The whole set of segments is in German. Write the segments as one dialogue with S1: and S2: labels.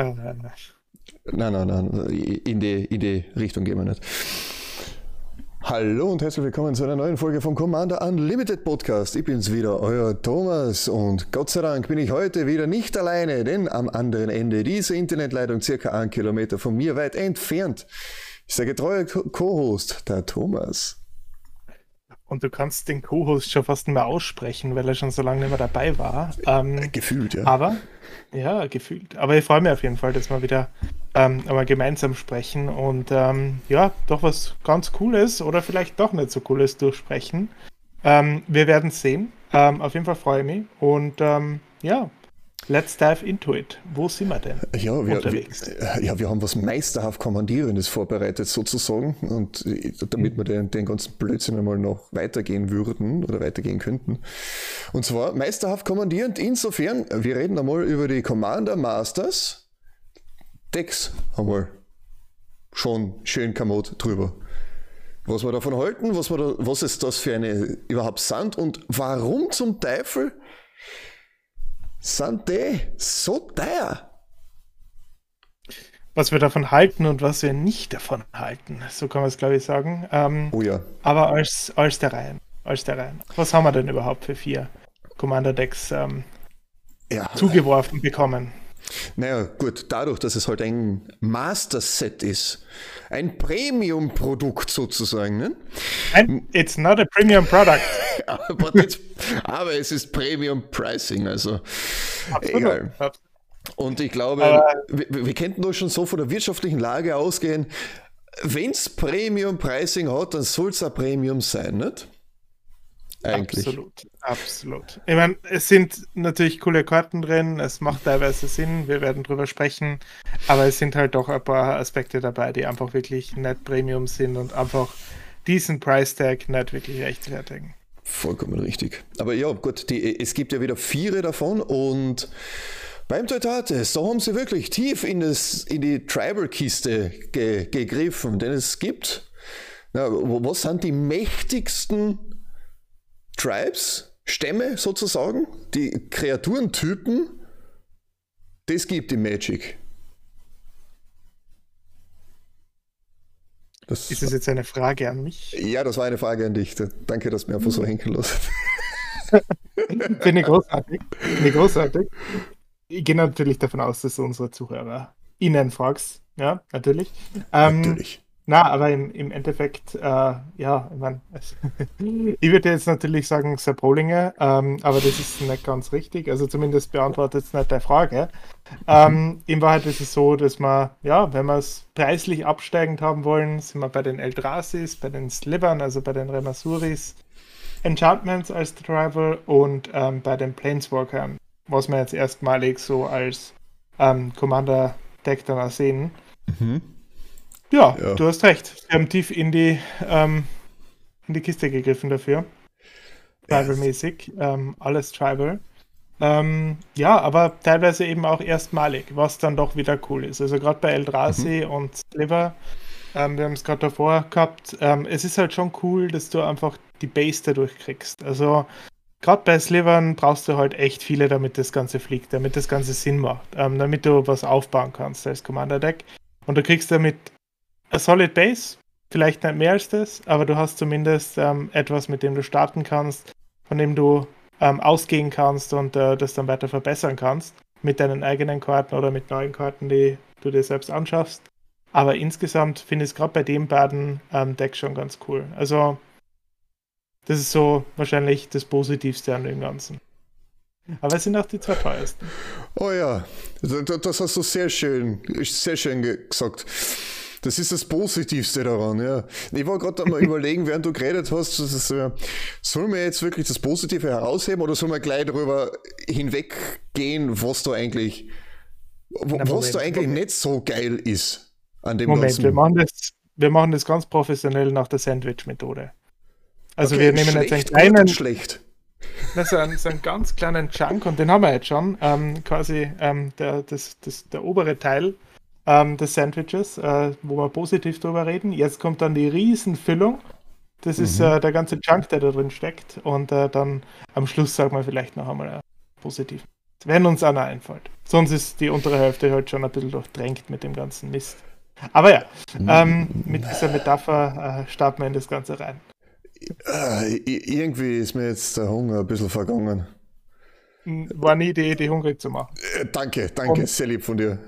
S1: Äh, nein, nein, nein, in die, in die Richtung gehen wir nicht. Hallo und herzlich willkommen zu einer neuen Folge vom Commander Unlimited Podcast. Ich bin's wieder, euer Thomas und Gott sei Dank bin ich heute wieder nicht alleine, denn am anderen Ende dieser Internetleitung, circa einen Kilometer von mir weit entfernt, ist der getreue Co-Host, der Thomas.
S2: Und du kannst den Co-Host schon fast nicht mehr aussprechen, weil er schon so lange nicht mehr dabei war. Ähm,
S1: gefühlt, ja.
S2: Aber, ja, gefühlt. Aber ich freue mich auf jeden Fall, dass wir wieder ähm, einmal gemeinsam sprechen und ähm, ja, doch was ganz Cooles oder vielleicht doch nicht so Cooles durchsprechen. Ähm, wir werden sehen. Ähm, auf jeden Fall freue ich mich. Und ähm, ja, Let's dive into it. Wo sind wir denn?
S1: Ja, wir, unterwegs? Ja, wir haben was meisterhaft Kommandierendes vorbereitet sozusagen und äh, damit wir den, den ganzen Blödsinn einmal noch weitergehen würden oder weitergehen könnten. Und zwar meisterhaft kommandierend insofern, wir reden einmal über die Commander Masters. Decks einmal schon schön kamot drüber. Was wir davon halten, was, wir da, was ist das für eine überhaupt sind und warum zum Teufel sind die so teuer?
S2: Was wir davon halten und was wir nicht davon halten, so kann man es glaube ich sagen. Ähm,
S1: oh ja.
S2: Aber als, als der Reihen. Als der Reihen. Was haben wir denn überhaupt für vier Commander-Decks ähm, ja. zugeworfen bekommen?
S1: Naja, gut, dadurch, dass es halt ein Master-Set ist, ein Premium-Produkt sozusagen. Ne?
S2: And it's not a premium product.
S1: aber, aber, es ist Premium-Pricing, also Absolut. egal. Und ich glaube, wir, wir könnten doch schon so von der wirtschaftlichen Lage ausgehen, wenn es Premium-Pricing hat, dann soll es ein Premium sein, nicht?
S2: Eigentlich. Absolut, absolut. Ich meine, es sind natürlich coole Karten drin, es macht teilweise Sinn, wir werden drüber sprechen, aber es sind halt doch ein paar Aspekte dabei, die einfach wirklich nicht Premium sind und einfach diesen Price Tag nicht wirklich rechtfertigen.
S1: Vollkommen richtig. Aber ja, gut, die, es gibt ja wieder vier davon und beim Totates, da haben sie wirklich tief in, das, in die Tribal-Kiste ge, gegriffen, denn es gibt, na, was sind die mächtigsten Tribes, Stämme sozusagen, die Kreaturentypen, das gibt im Magic.
S2: Das ist das jetzt eine Frage an mich?
S1: Ja, das war eine Frage an dich. Danke, dass du mir einfach so henken lässt.
S2: Finde ich großartig. Finde ich großartig. Ich gehe natürlich davon aus, dass du unsere Zuhörer innen fragst. Ja, natürlich.
S1: Ähm, natürlich.
S2: Na, aber im, im Endeffekt, äh, ja, ich meine, ich würde jetzt natürlich sagen Sepp Rollinger, ähm, aber das ist nicht ganz richtig. Also zumindest beantwortet es nicht der Frage. Ähm, in Wahrheit ist es so, dass man, ja, wenn wir es preislich absteigend haben wollen, sind wir bei den Eldrasis, bei den Slivern, also bei den Remasuris, Enchantments als Tribal und ähm, bei den Planeswalkern, was wir jetzt erstmalig so als ähm, Commander-Deck dann auch sehen. Mhm. Ja, ja, du hast recht. Sie haben tief in die, ähm, in die Kiste gegriffen dafür. Tribal-mäßig. Ähm, alles Tribal. Ähm, ja, aber teilweise eben auch erstmalig, was dann doch wieder cool ist. Also gerade bei Eldrazi mhm. und Sliver, ähm, wir haben es gerade davor gehabt, ähm, es ist halt schon cool, dass du einfach die Base dadurch kriegst. Also gerade bei Slivern brauchst du halt echt viele, damit das Ganze fliegt, damit das Ganze Sinn macht, ähm, damit du was aufbauen kannst als Commander-Deck. Und du kriegst damit a solid base, vielleicht nicht mehr als das, aber du hast zumindest ähm, etwas, mit dem du starten kannst, von dem du ähm, ausgehen kannst und äh, das dann weiter verbessern kannst mit deinen eigenen Karten oder mit neuen Karten, die du dir selbst anschaffst. Aber insgesamt finde ich es gerade bei dem beiden ähm, Deck schon ganz cool. Also, das ist so wahrscheinlich das Positivste an dem Ganzen. Aber es sind auch die zwei teuersten.
S1: Oh ja, das hast du sehr schön, sehr schön gesagt. Das ist das Positivste daran, ja. Ich war gerade mal überlegen, während du geredet hast, ist, äh, soll man jetzt wirklich das Positive herausheben oder soll man gleich darüber hinweggehen, was da eigentlich, Na, was da eigentlich Moment. nicht so geil ist an dem
S2: Moment, Ganzen? Wir machen, das, wir machen das ganz professionell nach der Sandwich-Methode. Also okay, wir nehmen jetzt einen kleinen...
S1: Schlecht.
S2: so, einen, so einen ganz kleinen Chunk und den haben wir jetzt schon. Ähm, quasi ähm, der, das, das, der obere Teil ähm, des Sandwiches, äh, wo wir positiv drüber reden. Jetzt kommt dann die Riesenfüllung. Das mhm. ist äh, der ganze Junk, der da drin steckt. Und äh, dann am Schluss sagen wir vielleicht noch einmal äh, positiv. Wenn uns einer einfällt. Sonst ist die untere Hälfte halt schon ein bisschen durchdrängt mit dem ganzen Mist. Aber ja, ähm, mit dieser Metapher äh, starten wir in das Ganze rein.
S1: Äh, irgendwie ist mir jetzt der Hunger ein bisschen vergangen.
S2: War nie die Idee, hungrig zu machen.
S1: Äh, danke, danke, Und sehr lieb von dir.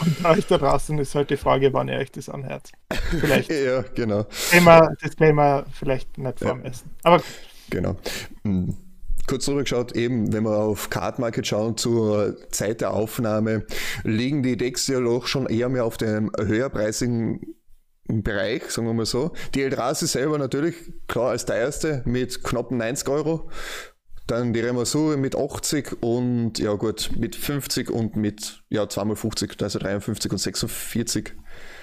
S2: Und bei euch da draußen ist halt die Frage, wann ihr euch das anhört.
S1: Vielleicht. ja, genau.
S2: Disclaimer, Disclaimer vielleicht nicht vorm ja. Essen. Aber
S1: genau. Hm. Kurz zurückgeschaut, eben, wenn wir auf Card Market schauen zur Zeit der Aufnahme, liegen die Decks ja doch schon eher mehr auf dem höherpreisigen Bereich, sagen wir mal so. Die Eldrazi selber natürlich klar als teuerste mit knappen 90 Euro. Dann die Remasur mit 80 und ja gut, mit 50 und mit ja zweimal 50, also 53 und 46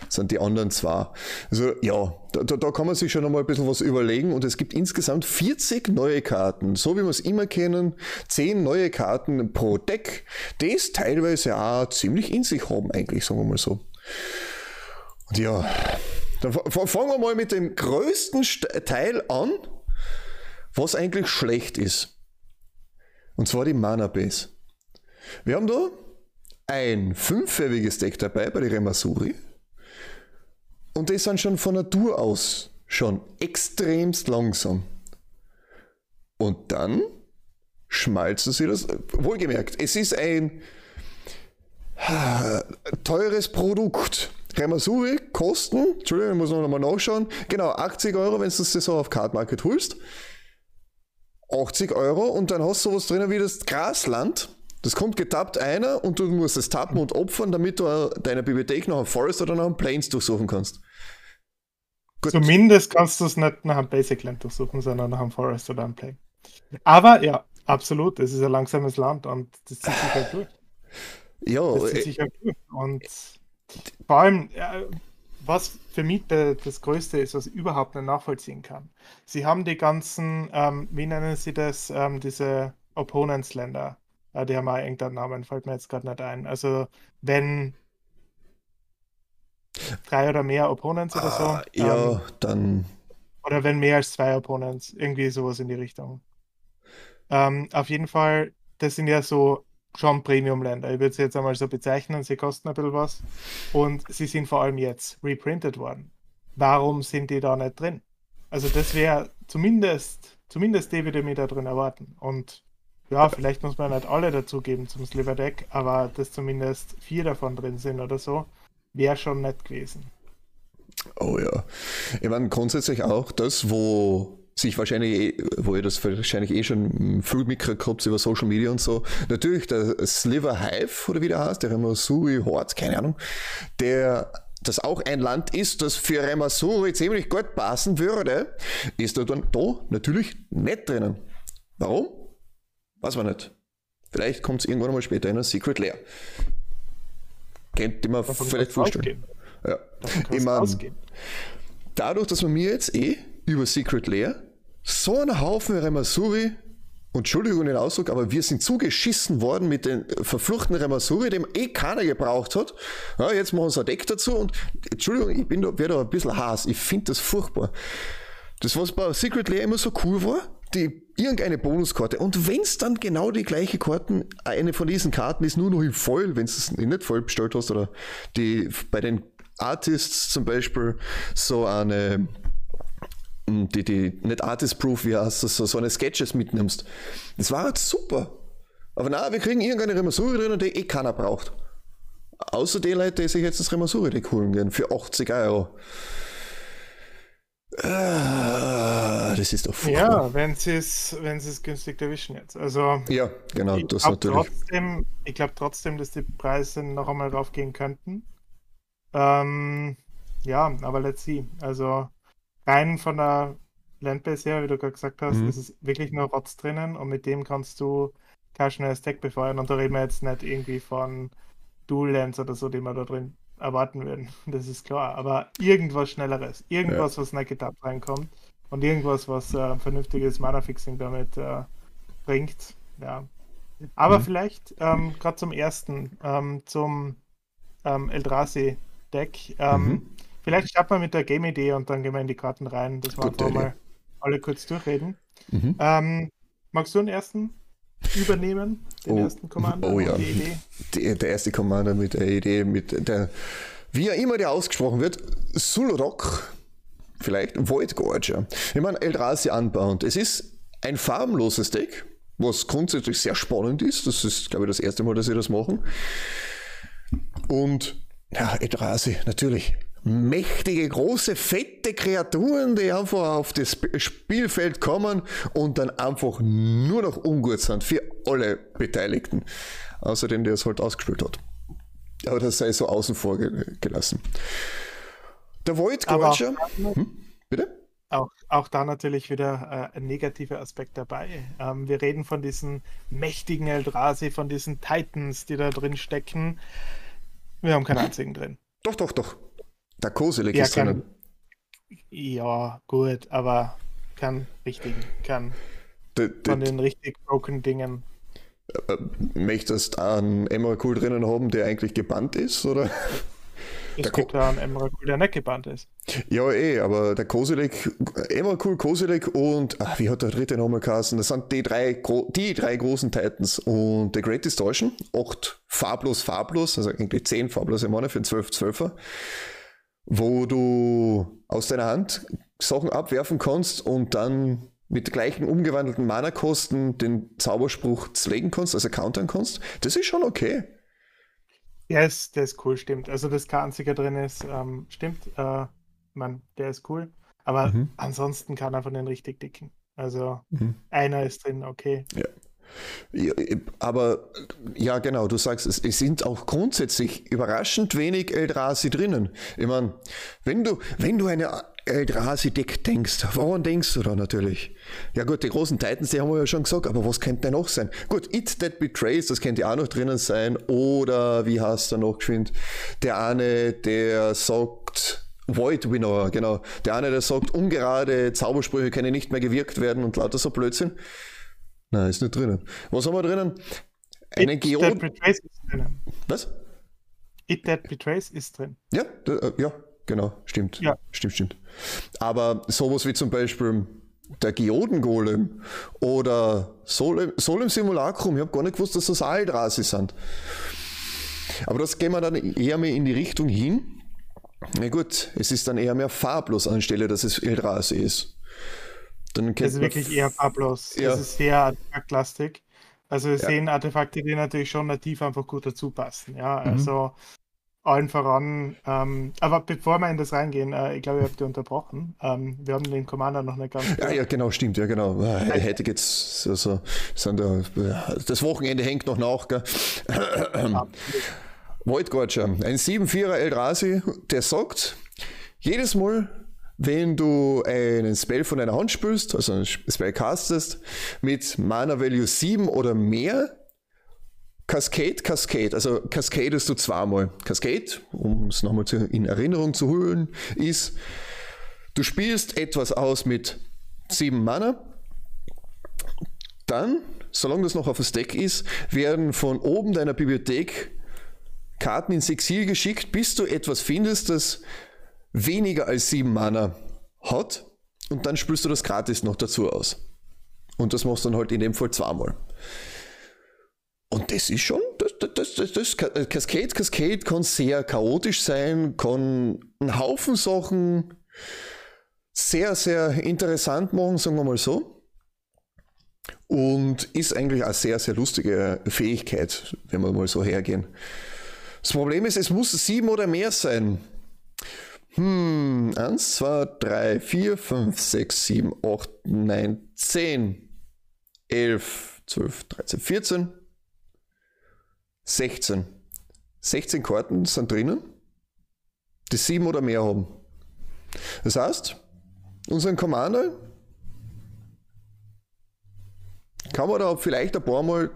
S1: sind die anderen zwei. Also ja, da, da kann man sich schon einmal ein bisschen was überlegen und es gibt insgesamt 40 neue Karten, so wie wir es immer kennen, 10 neue Karten pro Deck, die es teilweise auch ziemlich in sich haben eigentlich, sagen wir mal so. Und ja, dann fangen wir mal mit dem größten Teil an, was eigentlich schlecht ist. Und zwar die Mana Base. Wir haben da ein fünffärbiges Deck dabei bei der Remasuri. Und die sind schon von Natur aus schon extremst langsam. Und dann schmalzen sie das. Wohlgemerkt, es ist ein teures Produkt. Remasuri kosten, Entschuldigung, ich muss noch mal nachschauen, genau 80 Euro, wenn du das so auf Card Market holst. 80 Euro und dann hast du was drin wie das Grasland. Das kommt getappt einer und du musst es tappen und opfern, damit du deine Bibliothek nach einem Forest oder nach einem Plains durchsuchen kannst.
S2: Gut. Zumindest kannst du es nicht nach einem Basic Land durchsuchen, sondern nach einem Forest oder einem Plain. Aber ja, absolut, es ist ein langsames Land und das zieht sich halt durch.
S1: Ja,
S2: das zieht äh, sich halt durch. Und vor allem, was für mich das Größte ist, was ich überhaupt nicht nachvollziehen kann. Sie haben die ganzen, ähm, wie nennen sie das, ähm, diese Opponents-Länder. Äh, die haben auch irgendeinen Namen, fällt mir jetzt gerade nicht ein. Also, wenn drei oder mehr Opponents oder so. Ah,
S1: ja, ähm, dann.
S2: Oder wenn mehr als zwei Opponents, irgendwie sowas in die Richtung. Ähm, auf jeden Fall, das sind ja so schon Premium-Länder. Ich würde sie jetzt einmal so bezeichnen, sie kosten ein bisschen was. Und sie sind vor allem jetzt reprintet worden. Warum sind die da nicht drin? Also das wäre zumindest, zumindest die würde ich mir da drin erwarten. Und ja, vielleicht muss man nicht alle dazugeben zum Sliver Deck, aber dass zumindest vier davon drin sind oder so, wäre schon nett gewesen.
S1: Oh ja. Ich meine, grundsätzlich auch das, wo sich wahrscheinlich, eh, wo ihr das wahrscheinlich eh schon viel mitgekriegt über Social Media und so. Natürlich der Sliver Hive, oder wie der heißt, der Remasuri Hort, keine Ahnung, der das auch ein Land ist, das für Remasuri ziemlich gut passen würde, ist da dann da natürlich nicht drinnen. Warum? Weiß man nicht. Vielleicht kommt es irgendwann mal später in ein Secret Lair. Kennt ihr mir vielleicht vorstellen. Ja. Ich mein, dadurch, dass man mir jetzt eh über Secret Lair so ein Haufen Remasuri, Entschuldigung den Ausdruck, aber wir sind zugeschissen worden mit den verfluchten Remasuri, dem eh keiner gebraucht hat. Ja, jetzt machen wir ein Deck dazu und Entschuldigung, ich bin da, werde da ein bisschen Hass. Ich finde das furchtbar. Das, was bei Secret Lair immer so cool war, die irgendeine Bonuskarte. Und wenn es dann genau die gleiche Karten, eine von diesen Karten ist nur noch im Voll, wenn du es nicht voll bestellt hast, oder die bei den Artists zum Beispiel so eine die, die nicht Artist-Proof, wie heißt das, so, so eine Sketches mitnimmst. Das war halt super. Aber na, wir kriegen irgendeine Remasuri drin, die eh keiner braucht. Außer die Leute, die sich jetzt das Remasuri-Deck holen gehen für 80 Euro. Ah, das ist doch
S2: furchtbar. Ja, wenn sie es wenn es günstig erwischen jetzt. Also
S1: ja, genau,
S2: ich
S1: das
S2: natürlich. Trotzdem, ich glaube trotzdem, dass die Preise noch einmal raufgehen könnten. Ähm, ja, aber let's see. Also rein von der Landbase her, wie du gerade gesagt hast, mhm. ist es wirklich nur Rotz drinnen und mit dem kannst du kein schnelles Deck befeuern. Und da reden wir jetzt nicht irgendwie von Dual Lands oder so, die wir da drin erwarten würden. Das ist klar. Aber irgendwas Schnelleres, irgendwas, ja. was nicht getappt reinkommt und irgendwas, was äh, vernünftiges Mana-Fixing damit äh, bringt. Ja. Aber mhm. vielleicht ähm, gerade zum ersten, ähm, zum ähm, Eldrazi-Deck. Ähm, mhm. Vielleicht starten wir mit der Game-Idee und dann gehen wir in die Karten rein, dass wir einfach mal alle kurz durchreden. Mhm. Ähm, magst du den ersten übernehmen, den oh, ersten Commander?
S1: Oh ja, die der erste Commander mit der Idee, mit der, wie er immer der ausgesprochen wird, Sulrock, vielleicht Void Gorger. Wenn man Eldrazi anbaut, es ist ein farbenloses Deck, was grundsätzlich sehr spannend ist. Das ist, glaube ich, das erste Mal, dass sie das machen. Und ja, Eldrazi, natürlich. Mächtige, große, fette Kreaturen, die einfach auf das Spielfeld kommen und dann einfach nur noch ungut sind für alle Beteiligten. Außer den, der es halt ausgespielt hat. Aber das sei so außen vor gelassen. Der Void Gorger. Hm?
S2: Bitte? Auch, auch da natürlich wieder äh, ein negativer Aspekt dabei. Ähm, wir reden von diesen mächtigen Eldrazi, von diesen Titans, die da drin stecken. Wir haben keinen einzigen drin.
S1: Doch, doch, doch. Der Koselik ja, ist kann,
S2: Ja, gut, aber kann richtigen, kann de, de, von den richtig broken Dingen.
S1: Äh, möchtest du einen Emerald drinnen haben, der eigentlich gebannt ist, oder?
S2: Es der gibt ja einen Emerald, der nicht gebannt ist.
S1: Ja, eh, aber der Kosilek, Emerald, Kosilek und, ach, wie hat der dritte nochmal geheißen? Das sind die drei, die drei großen Titans und The Great Distortion, acht farblos, farblos, also eigentlich zehn farblose Mana für einen 12-12er, wo du aus deiner Hand Sachen abwerfen kannst und dann mit gleichen umgewandelten Mana-Kosten den Zauberspruch zlegen kannst, also countern kannst. Das ist schon okay.
S2: Der ist, der ist cool, stimmt. Also, dass kein einziger drin ist, ähm, stimmt. Äh, man, der ist cool. Aber mhm. ansonsten kann er von den richtig dicken. Also, mhm. einer ist drin, okay.
S1: Ja. Ja, aber ja, genau, du sagst es, sind auch grundsätzlich überraschend wenig Eldrazi drinnen. Ich meine, wenn du, wenn du eine Eldrazi-Deck denkst, woran denkst du da natürlich? Ja gut, die großen Titans, die haben wir ja schon gesagt, aber was könnte denn noch sein? Gut, It That Betrays, das könnte auch noch drinnen sein. Oder, wie heißt er noch geschwind? Der eine, der sagt, Void Winner, genau. Der eine, der sagt, ungerade Zaubersprüche können nicht mehr gewirkt werden und lauter so Blödsinn. Nein, ist nicht drinnen. Was haben wir drinnen?
S2: Eine Geode.
S1: Was?
S2: It That Betrays ist drin.
S1: Ja, äh, ja, genau, stimmt. Ja. Stimmt, stimmt. Aber sowas wie zum Beispiel der Geodengolem oder Sol, Sol im Simulacrum, ich habe gar nicht gewusst, dass das Aldrasi sind. Aber das gehen wir dann eher mehr in die Richtung hin. Na gut, es ist dann eher mehr farblos anstelle, dass es Eldrazi ist.
S2: Dann das ist wirklich eher farblos. Ja. Das ist sehr artefaktlastig. Also wir ja. sehen Artefakte, die natürlich schon nativ einfach gut dazu passen. Ja, mhm. also allen voran. Ähm, aber bevor wir in das reingehen, äh, ich glaube, ihr habt die unterbrochen. Ähm, wir haben den Commander noch nicht ganz.
S1: Ja, ja, genau, stimmt, ja, genau. Ich hätte jetzt, also, da, das Wochenende hängt noch nach, gell? Ja. Ein 7-4er Eldrazi, der sagt, jedes Mal, wenn du einen Spell von deiner Hand spielst, also einen Spell castest, mit Mana Value 7 oder mehr, Cascade, Cascade, also Cascadest du zweimal. Cascade, um es nochmal in Erinnerung zu holen, ist, du spielst etwas aus mit 7 Mana, dann, solange das noch auf das Deck ist, werden von oben deiner Bibliothek Karten ins Exil geschickt, bis du etwas findest, das weniger als 7 Mana hat und dann spielst du das gratis noch dazu aus. Und das machst du dann halt in dem Fall zweimal. Und das ist schon, das, das, das, das, Cascade, Cascade kann sehr chaotisch sein, kann einen Haufen Sachen sehr, sehr interessant machen, sagen wir mal so. Und ist eigentlich eine sehr, sehr lustige Fähigkeit, wenn wir mal so hergehen. Das Problem ist, es muss sieben oder mehr sein. Hm, 1, 2, 3, 4, 5, 6, 7, 8, 9, 10, 11, 12, 13, 14, 16. 16 Karten sind drinnen, die sieben oder mehr haben. Das heißt, unseren Commander kann man da vielleicht ein paar Mal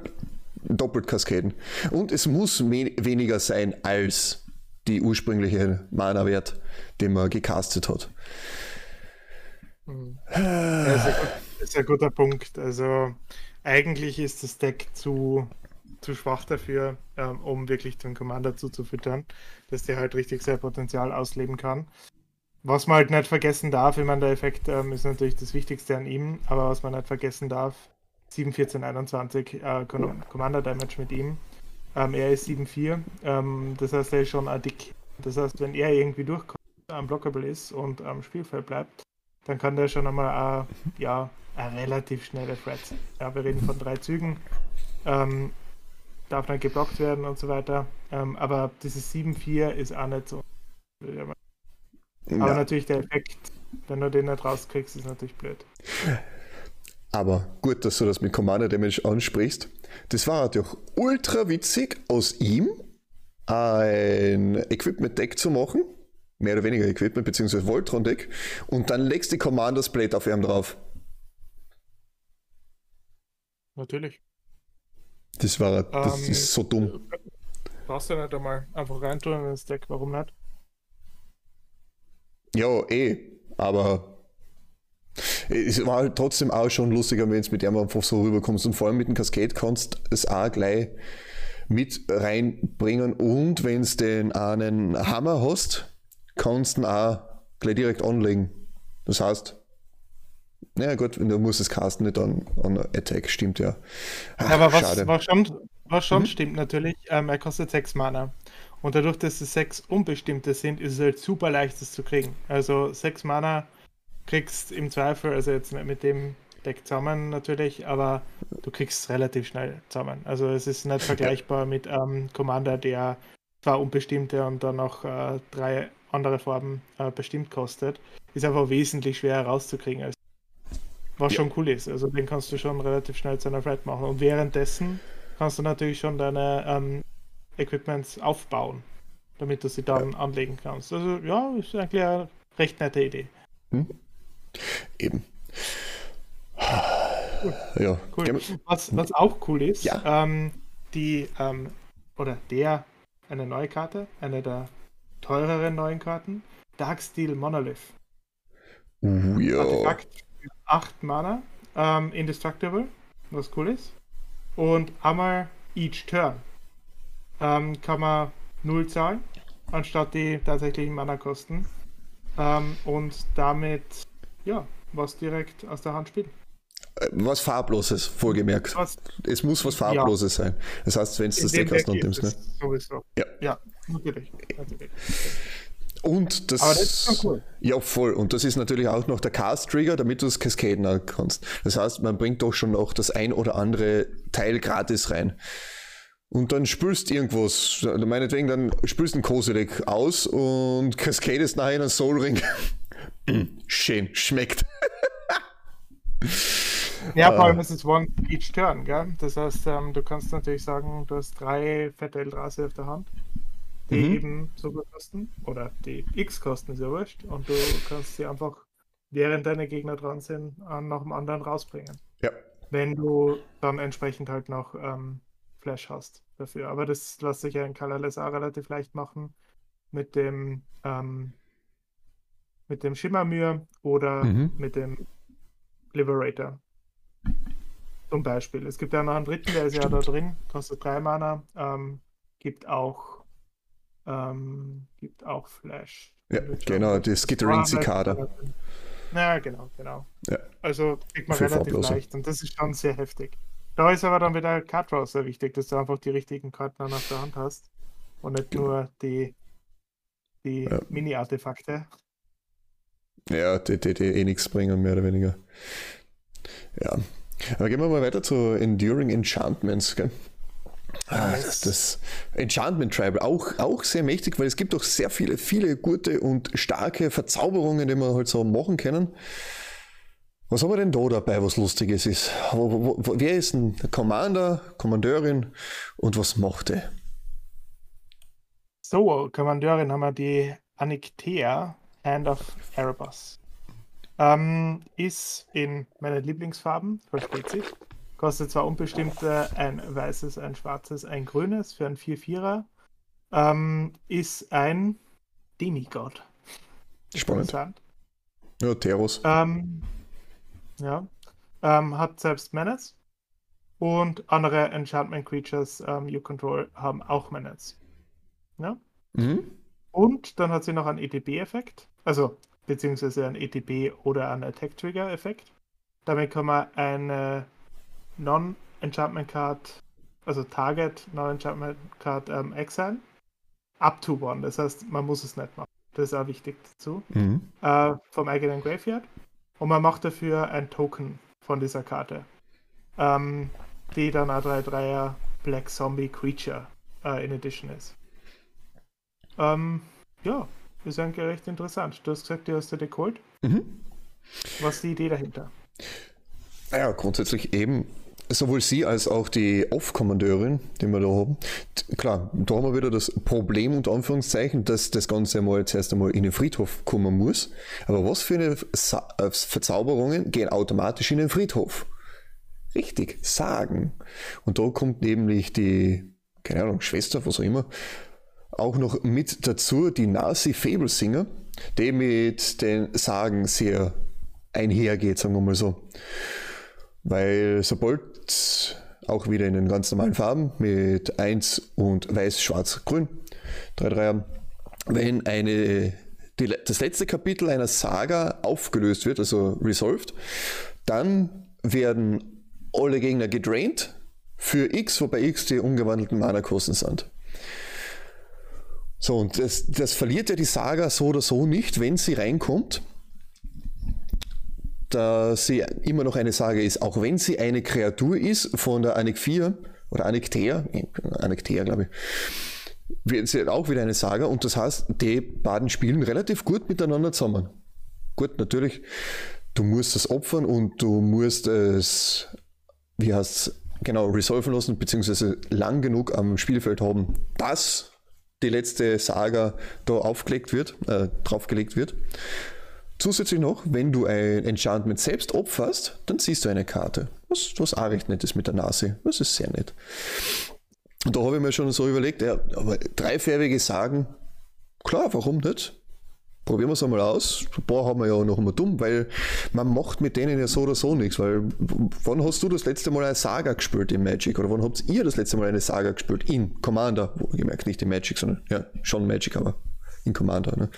S1: doppelt kaskaden. Und es muss weniger sein als die ursprüngliche Mana-Wert, den man gecastet hat.
S2: Das ist, ein, das ist ein guter Punkt. Also eigentlich ist das Deck zu zu schwach dafür, ähm, um wirklich den Commander zuzufüttern, dass der halt richtig sein Potenzial ausleben kann. Was man halt nicht vergessen darf, ich meine, der Effekt ähm, ist natürlich das Wichtigste an ihm, aber was man nicht vergessen darf, 7, 14, 21 äh, Commander Damage mit ihm. Ähm, er ist 7-4, ähm, das heißt, er ist schon dick. Das heißt, wenn er irgendwie durchkommt, unblockable ist und am Spielfeld bleibt, dann kann der schon einmal äh, ja, eine relativ schnelle Threat. Ja, wir reden von drei Zügen. Ähm, darf dann geblockt werden und so weiter. Ähm, aber dieses 7-4 ist auch nicht so. Aber ja. natürlich der Effekt, wenn du den nicht rauskriegst, ist natürlich blöd.
S1: Aber gut, dass du das mit Commander Damage ansprichst. Das war natürlich ultra witzig, aus ihm ein Equipment-Deck zu machen. Mehr oder weniger Equipment, beziehungsweise Voltron-Deck. Und dann legst du Commanders Blade auf ihm drauf.
S2: Natürlich.
S1: Das war, das ähm, ist so dumm.
S2: Brauchst du nicht einmal einfach reintun in das Deck, warum nicht?
S1: Ja, eh, aber es war halt trotzdem auch schon lustiger, wenn es mit dem einfach so rüberkommst und vor allem mit dem Cascade kannst es auch gleich mit reinbringen und wenn du den einen Hammer hast, kannst du ihn auch gleich direkt anlegen. Das heißt, naja gut, du musst es casten nicht an, an Attack, stimmt ja.
S2: Ach, Aber was, was schon, was schon mhm. stimmt natürlich, ähm, er kostet 6 Mana. Und dadurch, dass es 6 unbestimmte sind, ist es halt super leicht, das zu kriegen. Also 6 Mana kriegst im Zweifel, also jetzt nicht mit dem Deck zusammen natürlich, aber du kriegst es relativ schnell zusammen. Also es ist nicht vergleichbar mit einem ähm, Commander, der zwar unbestimmte und dann noch äh, drei andere Farben äh, bestimmt kostet. Ist einfach wesentlich schwerer rauszukriegen als was ja. schon cool ist. Also den kannst du schon relativ schnell zu einer Thread machen. Und währenddessen kannst du natürlich schon deine ähm, Equipments aufbauen, damit du sie dann ja. anlegen kannst. Also ja, ist eigentlich eine recht nette Idee. Hm.
S1: Eben.
S2: Cool. Ja. Cool. Was, was auch cool ist, ja. ähm, die ähm, oder der eine neue Karte, eine der teureren neuen Karten, Darksteel Monolith.
S1: Uh, ja.
S2: Artefakt 8 Mana, ähm, Indestructible, was cool ist. Und einmal each Turn ähm, kann man 0 zahlen, anstatt die tatsächlichen Mana-Kosten. Ähm, und damit, ja, was direkt aus der Hand spielen.
S1: Äh, was farbloses, vorgemerkt. Was, es muss was farbloses ja. sein. Das heißt, wenn du das Deck hast, dann nimmst, ne?
S2: Sowieso. Ja, ja natürlich. natürlich.
S1: Und das,
S2: das ist cool.
S1: Ja, voll. Und das ist natürlich auch noch der Cast-Trigger, damit du das Cascaden kannst. Das heißt, man bringt doch schon noch das ein oder andere Teil gratis rein. Und dann spülst irgendwas, meinetwegen, dann spülst ein Kosedek aus und cascadest nachher in einen Soul Ring. Schön, schmeckt.
S2: ja, vor allem ist es One each Turn, gell? Das heißt, ähm, du kannst natürlich sagen, du hast drei fette Eldrase auf der Hand die mhm. eben so viel kosten. Oder die X kosten, ist ja wurscht. Und du kannst sie einfach, während deine Gegner dran sind, nach dem anderen rausbringen.
S1: Ja.
S2: Wenn du dann entsprechend halt noch ähm, Flash hast dafür. Aber das lässt sich ja in Colorless auch relativ leicht machen. Mit dem ähm, mit dem Schimmermühe oder mhm. mit dem Liberator. Zum Beispiel. Es gibt ja noch einen dritten, der ist Stimmt. ja da drin, kostet drei Mana, ähm, gibt auch ähm, gibt auch Flash.
S1: Ja, genau, die Skittering Cicada.
S2: Ja, genau, genau. Ja. Also kriegt man Viel relativ leicht und das ist schon sehr heftig. Da ist aber dann wieder Card Draw sehr wichtig, dass du einfach die richtigen Karten dann auf der Hand hast und nicht genau. nur die, die ja. Mini-Artefakte.
S1: Ja, die, die, die eh nichts bringen, mehr oder weniger. Ja. Aber gehen wir mal weiter zu Enduring Enchantments. Gell? Ah, das Enchantment Tribal, auch, auch sehr mächtig, weil es gibt auch sehr viele, viele gute und starke Verzauberungen, die man halt so machen können. Was haben wir denn da dabei, was Lustiges ist? Wo, wo, wer ist ein Commander, Kommandeurin und was macht er?
S2: So, Kommandeurin haben wir die Aniktea, Hand of Erebus. Ähm, ist in meinen Lieblingsfarben, versteht sich. Kostet zwar unbestimmt ein weißes, ein schwarzes, ein grünes für ein 4-4er. Ähm, ist ein Demigod.
S1: Spannend. Ja, Teros.
S2: Ähm, ja. Ähm, hat selbst Menace Und andere Enchantment Creatures ähm, you control haben auch Menace. Ja? Mhm. Und dann hat sie noch einen ETB-Effekt, also beziehungsweise einen ETB oder einen Attack-Trigger-Effekt. Damit kann man eine Non-Enchantment Card, also Target Non-Enchantment Card ähm, exile, up to one. Das heißt, man muss es nicht machen. Das ist auch wichtig dazu. Mhm. Äh, vom eigenen Graveyard. Und man macht dafür ein Token von dieser Karte. Ähm, die dann ein 3-3er Black Zombie Creature äh, in Edition ist. Ähm, ja, ist eigentlich recht interessant. Du hast gesagt, du hast dir geholt. Mhm. Was ist die Idee dahinter?
S1: Naja, grundsätzlich eben sowohl sie als auch die Off-Kommandeurin, die wir da haben. Klar, da haben wir wieder das Problem unter Anführungszeichen, dass das Ganze mal zuerst einmal in den Friedhof kommen muss. Aber was für eine Sa äh, Verzauberungen gehen automatisch in den Friedhof? Richtig, Sagen. Und da kommt nämlich die, keine Ahnung, Schwester, was auch immer, auch noch mit dazu, die Nazi Fablesinger, die mit den Sagen sehr einhergeht, sagen wir mal so. Weil sobald auch wieder in den ganz normalen Farben mit 1 und weiß, schwarz, grün, 3 3 wenn eine, die, das letzte Kapitel einer Saga aufgelöst wird, also resolved, dann werden alle Gegner gedraint für X, wobei X die umgewandelten Mana-Kosten sind. So, und das, das verliert ja die Saga so oder so nicht, wenn sie reinkommt. Dass sie immer noch eine Sage ist, auch wenn sie eine Kreatur ist von der Anik 4 oder Anektea, Anektea glaube ich, wird sie auch wieder eine Saga. Und das heißt, die beiden spielen relativ gut miteinander zusammen. Gut, natürlich, du musst es opfern und du musst es, wie heißt es, genau, resolven lassen, beziehungsweise lang genug am Spielfeld haben, dass die letzte Saga da aufgelegt wird, äh, draufgelegt wird. Zusätzlich noch, wenn du ein Enchantment selbst opferst, dann siehst du eine Karte. Was, was auch recht nett ist mit der Nase. Das ist sehr nett. Und da habe ich mir schon so überlegt, ja, aber dreifärbige Sagen, klar, warum nicht? Probieren wir es einmal aus. Ein paar haben wir ja noch immer dumm, weil man macht mit denen ja so oder so nichts. Weil wann hast du das letzte Mal eine Saga gespielt in Magic? Oder wann habt ihr das letzte Mal eine Saga gespielt in Commander? Gemerkt nicht in Magic, sondern ja, schon Magic, aber in Commander. Ne?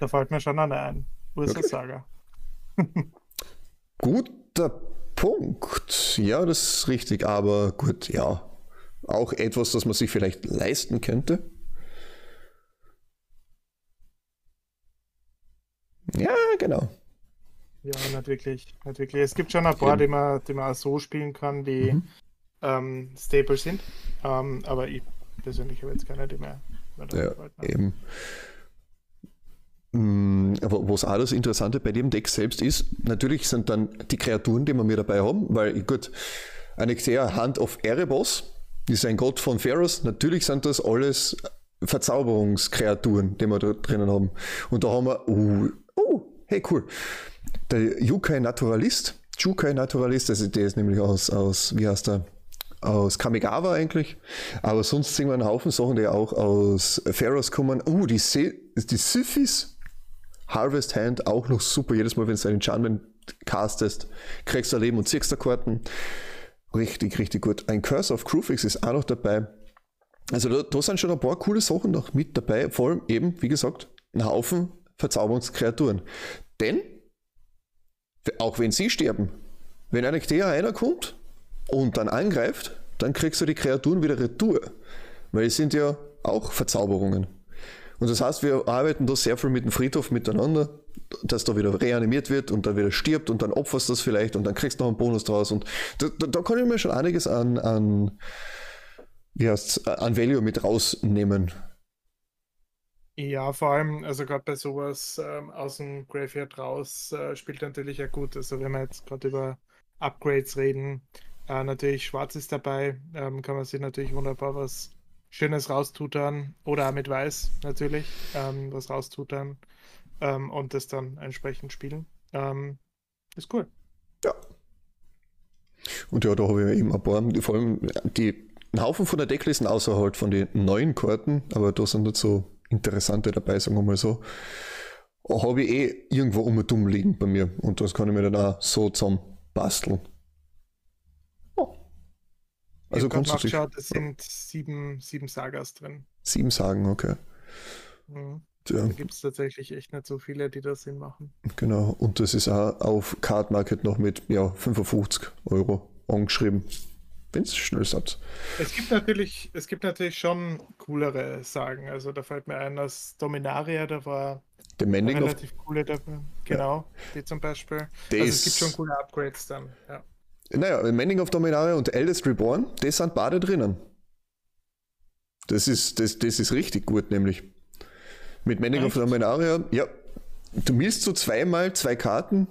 S2: Da fällt mir schon eine ein. Ursa Saga.
S1: Guter Punkt. Ja, das ist richtig, aber gut, ja. Auch etwas, das man sich vielleicht leisten könnte. Ja, genau.
S2: Ja, nicht wirklich, nicht wirklich. Es gibt schon ein paar, die man, die man auch so spielen kann, die mhm. ähm, stable sind. Ähm, aber ich persönlich habe jetzt keine, die mehr.
S1: Ja, eben. Mm, was auch das Interessante bei dem Deck selbst ist, natürlich sind dann die Kreaturen, die wir mit dabei haben, weil gut, Anexea Hand of Erebos ist ein Gott von Pharaohs, natürlich sind das alles Verzauberungskreaturen, die wir da drinnen haben. Und da haben wir, oh, oh hey cool, der Yukai Naturalist, Jukai Naturalist, also der ist nämlich aus, aus wie heißt der, aus Kamigawa eigentlich, aber sonst sehen wir einen Haufen Sachen, die auch aus Pharaohs kommen. Oh, die, die Syphis Harvest Hand auch noch super. Jedes Mal, wenn du einen Enchantment castest, kriegst du Leben und ziehst Karten. Richtig, richtig gut. Ein Curse of Crewfix ist auch noch dabei. Also da, da, sind schon ein paar coole Sachen noch mit dabei. Vor allem eben, wie gesagt, ein Haufen Verzauberungskreaturen. Denn, auch wenn sie sterben, wenn ein Ektea einer kommt und dann angreift, dann kriegst du die Kreaturen wieder retour. Weil es sind ja auch Verzauberungen. Und das heißt, wir arbeiten da sehr viel mit dem Friedhof miteinander, dass da wieder reanimiert wird und dann wieder stirbt und dann opferst du das vielleicht und dann kriegst du noch einen Bonus draus. Und da, da, da kann ich mir schon einiges an, an, wie an Value mit rausnehmen.
S2: Ja, vor allem, also gerade bei sowas ähm, aus dem Graveyard raus äh, spielt natürlich ja gut. Also wenn wir jetzt gerade über Upgrades reden, äh, natürlich Schwarz ist dabei, ähm, kann man sich natürlich wunderbar was Schönes raustutern oder auch mit Weiß natürlich, ähm, was raustutern ähm, und das dann entsprechend spielen. Ähm, ist cool.
S1: Ja. Und ja, da habe ich eben ein paar, vor allem die ein Haufen von der Decklisten außerhalb von den neuen Karten, aber da sind nicht so interessante dabei, sagen wir mal so. Habe ich eh irgendwo um dumm liegen bei mir und das kann ich mir dann auch so zusammen basteln. Oh. Also grundsätzlich.
S2: Es sind sieben, sieben Sagas drin.
S1: Sieben Sagen, okay.
S2: Mhm. Ja. Da gibt es tatsächlich echt nicht so viele, die das Sinn machen.
S1: Genau, und das ist auch auf Card Market noch mit ja, 55 Euro angeschrieben. Wenn es schnell sagt.
S2: Es gibt natürlich, es gibt natürlich schon coolere Sagen. Also da fällt mir ein, dass Dominaria, da war
S1: der Mending
S2: relativ coole dafür. Genau, ja. die zum Beispiel. Der also es gibt schon coole Upgrades dann, ja.
S1: Naja, Mending of Dominaria und Eldest Reborn, die sind beide drinnen. Das ist, das, das ist richtig gut, nämlich. Mit Mending of Dominaria, ja, du misst so zweimal zwei Karten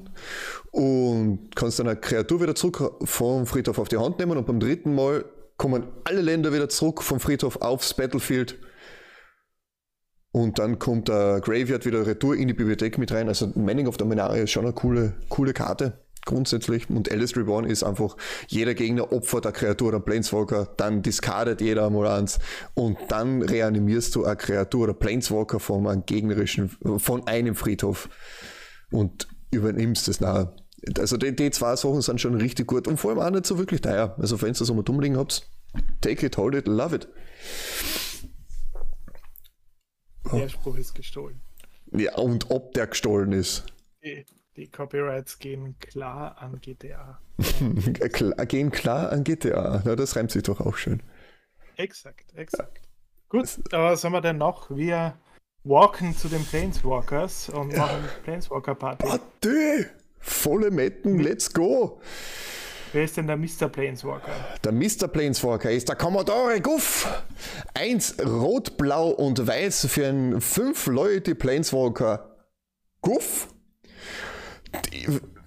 S1: und kannst dann eine Kreatur wieder zurück vom Friedhof auf die Hand nehmen und beim dritten Mal kommen alle Länder wieder zurück vom Friedhof aufs Battlefield und dann kommt der Graveyard wieder retour in die Bibliothek mit rein. Also Manning of Dominaria ist schon eine coole, coole Karte grundsätzlich. Und Alice Reborn ist einfach, jeder Gegner opfert eine Kreatur oder Planeswalker, dann discardet jeder einmal eins und dann reanimierst du eine Kreatur oder Planeswalker von einem gegnerischen, von einem Friedhof und übernimmst es nachher. Also die, die zwei Sachen sind schon richtig gut und vor allem auch nicht so wirklich teuer. Also wenn ihr das einmal dumm liegen habt, take it, hold it, love it.
S2: Der Spruch ist gestohlen.
S1: Ja, und ob der gestohlen ist.
S2: Die, die Copyrights gehen klar an GTA.
S1: gehen klar an GTA. Ja, das reimt sich doch auch schön.
S2: Exakt, exakt. Gut, aber was haben wir denn noch? Wir walken zu den Planeswalkers und ja. machen Planeswalker-Party.
S1: Party! Volle Metten, let's go!
S2: Wer ist denn der Mr. Planeswalker?
S1: Der Mr. Planeswalker ist der Commodore Guff. Eins rot, blau und weiß für einen 5 Leute Planeswalker. Guff?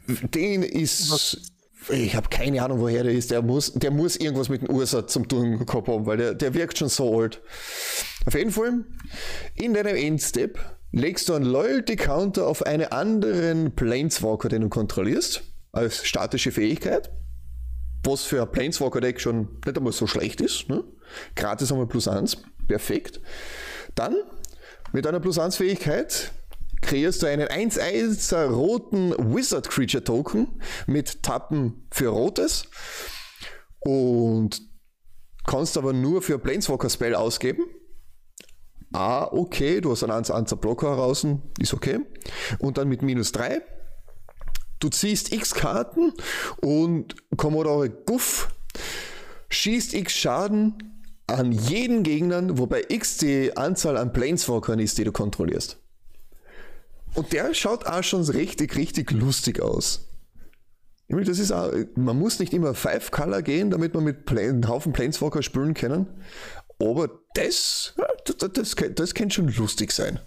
S1: Den ist. Ich habe keine Ahnung, woher der ist. Der muss, der muss irgendwas mit dem Ursa zum tun gehabt haben, weil der, der wirkt schon so alt. Auf jeden Fall, in deinem Endstep legst du einen Loyalty-Counter auf einen anderen Planeswalker, den du kontrollierst, als statische Fähigkeit was für ein Planeswalker-Deck schon nicht einmal so schlecht ist. Ne? Gratis einmal plus 1, perfekt. Dann mit einer plus 1 Fähigkeit kreierst du einen 1-1er roten Wizard Creature Token mit Tappen für Rotes und kannst aber nur für Planeswalker Spell ausgeben. Ah, okay, du hast einen 1-1er Blocker heraus, ist okay. Und dann mit minus 3 Du ziehst x Karten und Commodore Guff schießt x Schaden an jeden Gegnern, wobei x die Anzahl an Planeswalkern ist, die du kontrollierst. Und der schaut auch schon richtig, richtig lustig aus. Das ist auch, man muss nicht immer Five Color gehen, damit man mit einem Haufen Planeswalker spielen kann. Aber das, das, das, das kann schon lustig sein.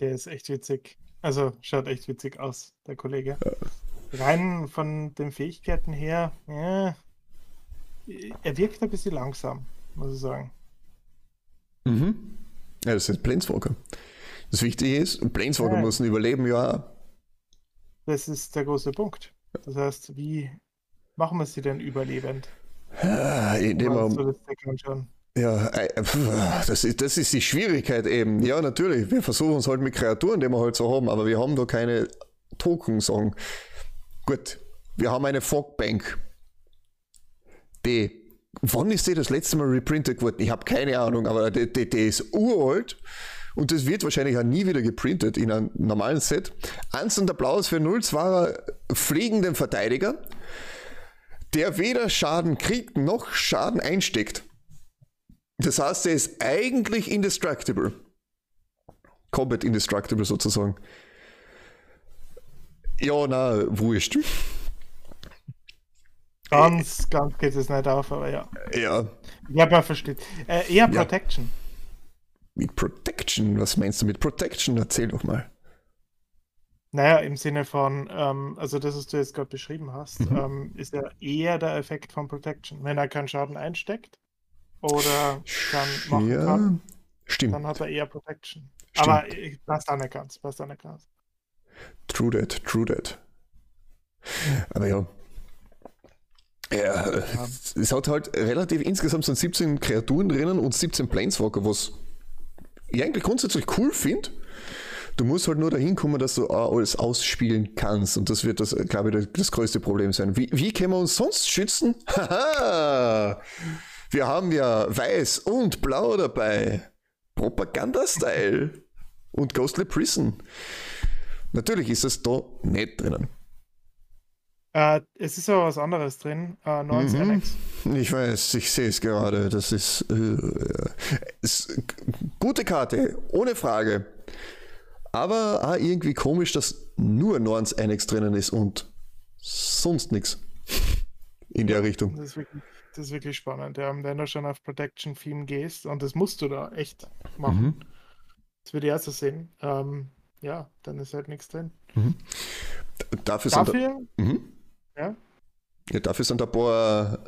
S2: Der ist echt witzig. Also schaut echt witzig aus, der Kollege. Rein von den Fähigkeiten her, ja, er wirkt ein bisschen langsam, muss ich sagen.
S1: Mhm. Ja, das ist Planeswalker. Das Wichtige ist, Planeswalker ja. müssen überleben, ja.
S2: Das ist der große Punkt. Das heißt, wie machen wir sie denn überlebend?
S1: Ja, indem man, ja, das ist, das ist die Schwierigkeit eben. Ja, natürlich, wir versuchen es halt mit Kreaturen, die wir halt so haben, aber wir haben da keine Token sagen. Gut, wir haben eine Fogbank. Die, wann ist die das letzte Mal reprintet worden? Ich habe keine Ahnung, aber die, die, die ist uralt und das wird wahrscheinlich auch nie wieder geprintet in einem normalen Set. Eins und Applaus für 0-2er fliegenden Verteidiger, der weder Schaden kriegt noch Schaden einsteckt. Das heißt, er ist eigentlich indestructible. Combat indestructible sozusagen. Ja, na, wurscht.
S2: Ganz, ganz geht es nicht auf, aber ja.
S1: Ja.
S2: Ja, man versteht. Äh, eher Protection. Ja.
S1: Mit Protection? Was meinst du mit Protection? Erzähl doch mal.
S2: Naja, im Sinne von, ähm, also das, was du jetzt gerade beschrieben hast, mhm. ähm, ist ja eher der Effekt von Protection. Wenn er keinen Schaden einsteckt, oder dann machen ja, kann,
S1: stimmt.
S2: dann hat er eher Protection. Stimmt. Aber passt da nicht ganz, passt da nicht ganz.
S1: True that, true that. Aber ja. Ja, es hat halt relativ insgesamt sind 17 Kreaturen drinnen und 17 Planeswalker, was ich eigentlich grundsätzlich cool finde. Du musst halt nur dahin kommen, dass du alles ausspielen kannst. Und das wird, das, glaube ich, das größte Problem sein. Wie, wie können wir uns sonst schützen? Wir haben ja Weiß und Blau dabei. Propaganda-Style. Und Ghostly Prison. Natürlich ist es da nicht drinnen.
S2: Äh, es ist aber was anderes drin. Äh, mhm.
S1: Ich weiß, ich sehe es gerade. Das ist, äh, ist, gute Karte, ohne Frage. Aber auch irgendwie komisch, dass nur Norns Annex drinnen ist und sonst nichts in der Richtung.
S2: Das ist wirklich, das ist wirklich spannend. Ja. Wenn du schon auf Protection Theme gehst, und das musst du da echt machen. Mhm. Das würde ich auch so sehen. Ähm, ja, dann ist halt nichts drin. Mhm.
S1: Dafür,
S2: Dafür
S1: da, mhm.
S2: Ja.
S1: Ja, dafür sind ein paar,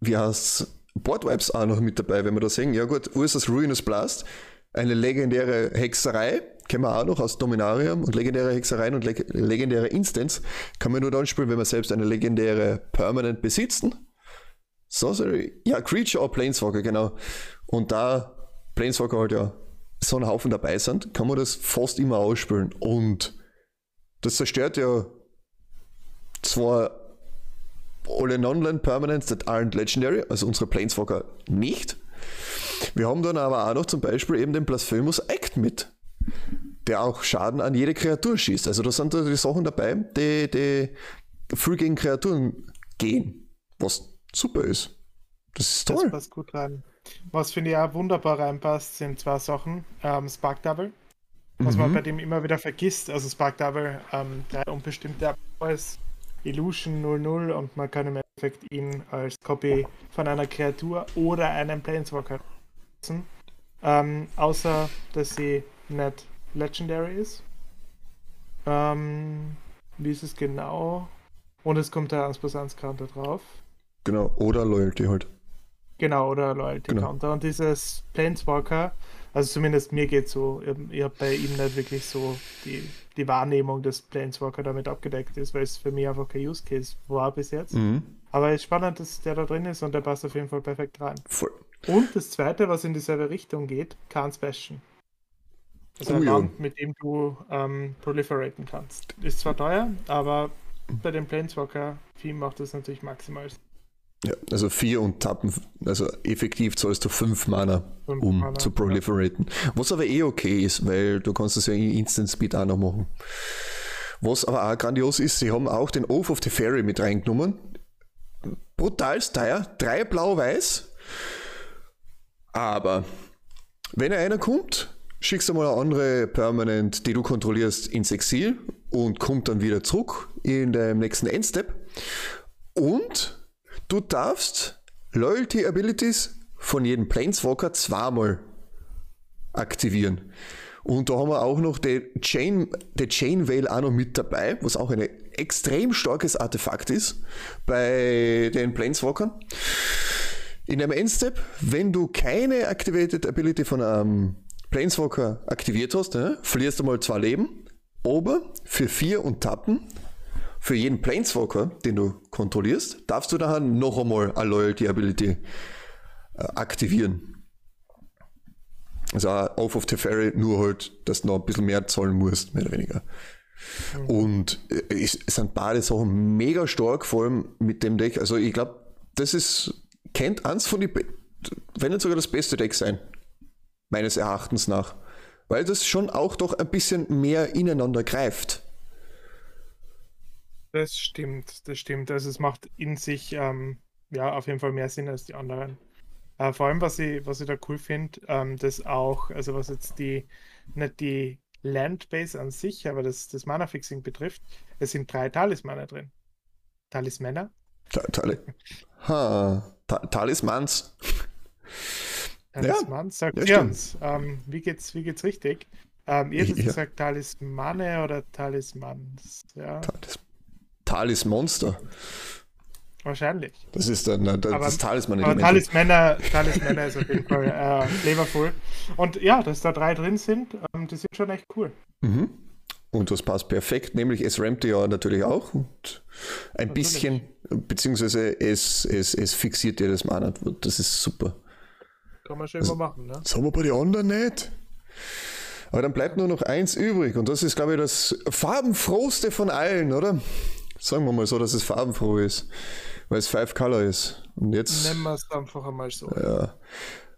S1: wie heißt Boardwipes auch noch mit dabei, wenn wir da sehen. Ja gut, Ursus Ruinous Blast, eine legendäre Hexerei, kennen wir auch noch aus Dominarium und legendäre Hexereien und leg legendäre Instants kann man nur dann spielen, wenn wir selbst eine legendäre Permanent besitzen. Sorcery, ja, Creature or Planeswalker, genau. Und da Planeswalker halt ja so ein Haufen dabei sind, kann man das fast immer ausspielen. Und das zerstört ja zwar alle Non-Land Permanents that aren't Legendary, also unsere Planeswalker nicht. Wir haben dann aber auch noch zum Beispiel eben den Blasphemous Act mit, der auch Schaden an jede Kreatur schießt. Also da sind da die Sachen dabei, die, die früh gegen Kreaturen gehen, was super ist. Das ist toll. Das
S2: passt gut rein. Was finde ich auch wunderbar reinpasst, sind zwei Sachen. Ähm, Spark Double, was mhm. man bei dem immer wieder vergisst. Also Spark Double, ähm, der unbestimmte ist Illusion 00 und man kann im Endeffekt ihn als Copy von einer Kreatur oder einem Planeswalker nutzen. Ähm, außer, dass sie nicht Legendary ist. Ähm, wie ist es genau? Und es kommt der 1 plus 1 Counter drauf.
S1: Genau, oder Loyalty halt.
S2: Genau, oder Loyalty genau. Counter. Und dieses Planeswalker also zumindest mir geht so. Ich habe bei ihm nicht wirklich so die, die Wahrnehmung, dass Planeswalker damit abgedeckt ist, weil es für mich einfach kein Use Case war bis jetzt. Mhm. Aber es ist spannend, dass der da drin ist und der passt auf jeden Fall perfekt rein. Voll. Und das zweite, was in dieselbe Richtung geht, Khan's Bastion. Also oh, ein Land, mit dem du ähm, proliferaten kannst. Ist zwar teuer, aber bei dem Planeswalker-Theme macht das natürlich maximal.
S1: Ja, also vier und tappen, also effektiv zahlst du fünf Mana, fünf um Mana, zu proliferaten. Ja. Was aber eh okay ist, weil du kannst das ja in Instant Speed auch noch machen. Was aber auch grandios ist, sie haben auch den Oath of the Fairy mit reingenommen. Brutal teuer, drei blau-weiß. Aber wenn einer kommt, schickst du mal eine andere Permanent, die du kontrollierst, ins Exil und kommt dann wieder zurück in dem nächsten Endstep. Und Du darfst Loyalty Abilities von jedem Planeswalker zweimal aktivieren. Und da haben wir auch noch die Chain, die Chain Veil auch noch mit dabei, was auch ein extrem starkes Artefakt ist bei den Planeswalkern. In einem Endstep, wenn du keine Activated Ability von einem Planeswalker aktiviert hast, ne, verlierst du mal zwei Leben. Aber für vier und Tappen für jeden Planeswalker, den du kontrollierst, darfst du daher noch einmal eine Loyalty Ability äh, aktivieren. Also Oath of Teferi, nur halt, dass du noch ein bisschen mehr zahlen musst, mehr oder weniger. Mhm. Und äh, es sind beide Sachen mega stark, vor allem mit dem Deck. Also ich glaube, das ist, kennt eins von den, wenn nicht sogar das beste Deck sein, meines Erachtens nach. Weil das schon auch doch ein bisschen mehr ineinander greift.
S2: Das stimmt, das stimmt. Also es macht in sich ähm, ja auf jeden Fall mehr Sinn als die anderen. Äh, vor allem, was ich, was ich da cool finde, ähm, dass auch, also was jetzt die, nicht die Landbase an sich, aber das, das Mana-Fixing betrifft, es sind drei Talismane drin. Talismänner?
S1: Tali ha, Ta Talismans.
S2: Talismans, ja, sagt ja, uns. Ähm, wie, geht's, wie geht's richtig? Ähm, ihr habt ja. gesagt Talismane oder Talismans? Ja.
S1: Talisman. Talis Monster.
S2: Wahrscheinlich.
S1: Das ist dann das, aber, das Talisman.
S2: Aber Talismänner, Talismänner ist auf jeden Fall äh, flavorful. Und ja, dass da drei drin sind, ähm, die sind schon echt cool.
S1: Mhm. Und das passt perfekt, nämlich es rampt ja natürlich auch und ein natürlich. bisschen, beziehungsweise es, es, es fixiert ja das Mana. Das ist super.
S2: Kann man schon also, machen, ne?
S1: Das haben wir bei den anderen nicht. Aber dann bleibt nur noch eins übrig und das ist, glaube ich, das farbenfrohste von allen, oder? Sagen wir mal so, dass es farbenfroh ist, weil es Five Color ist. Und jetzt.
S2: Nennen wir es einfach einmal so.
S1: Ja.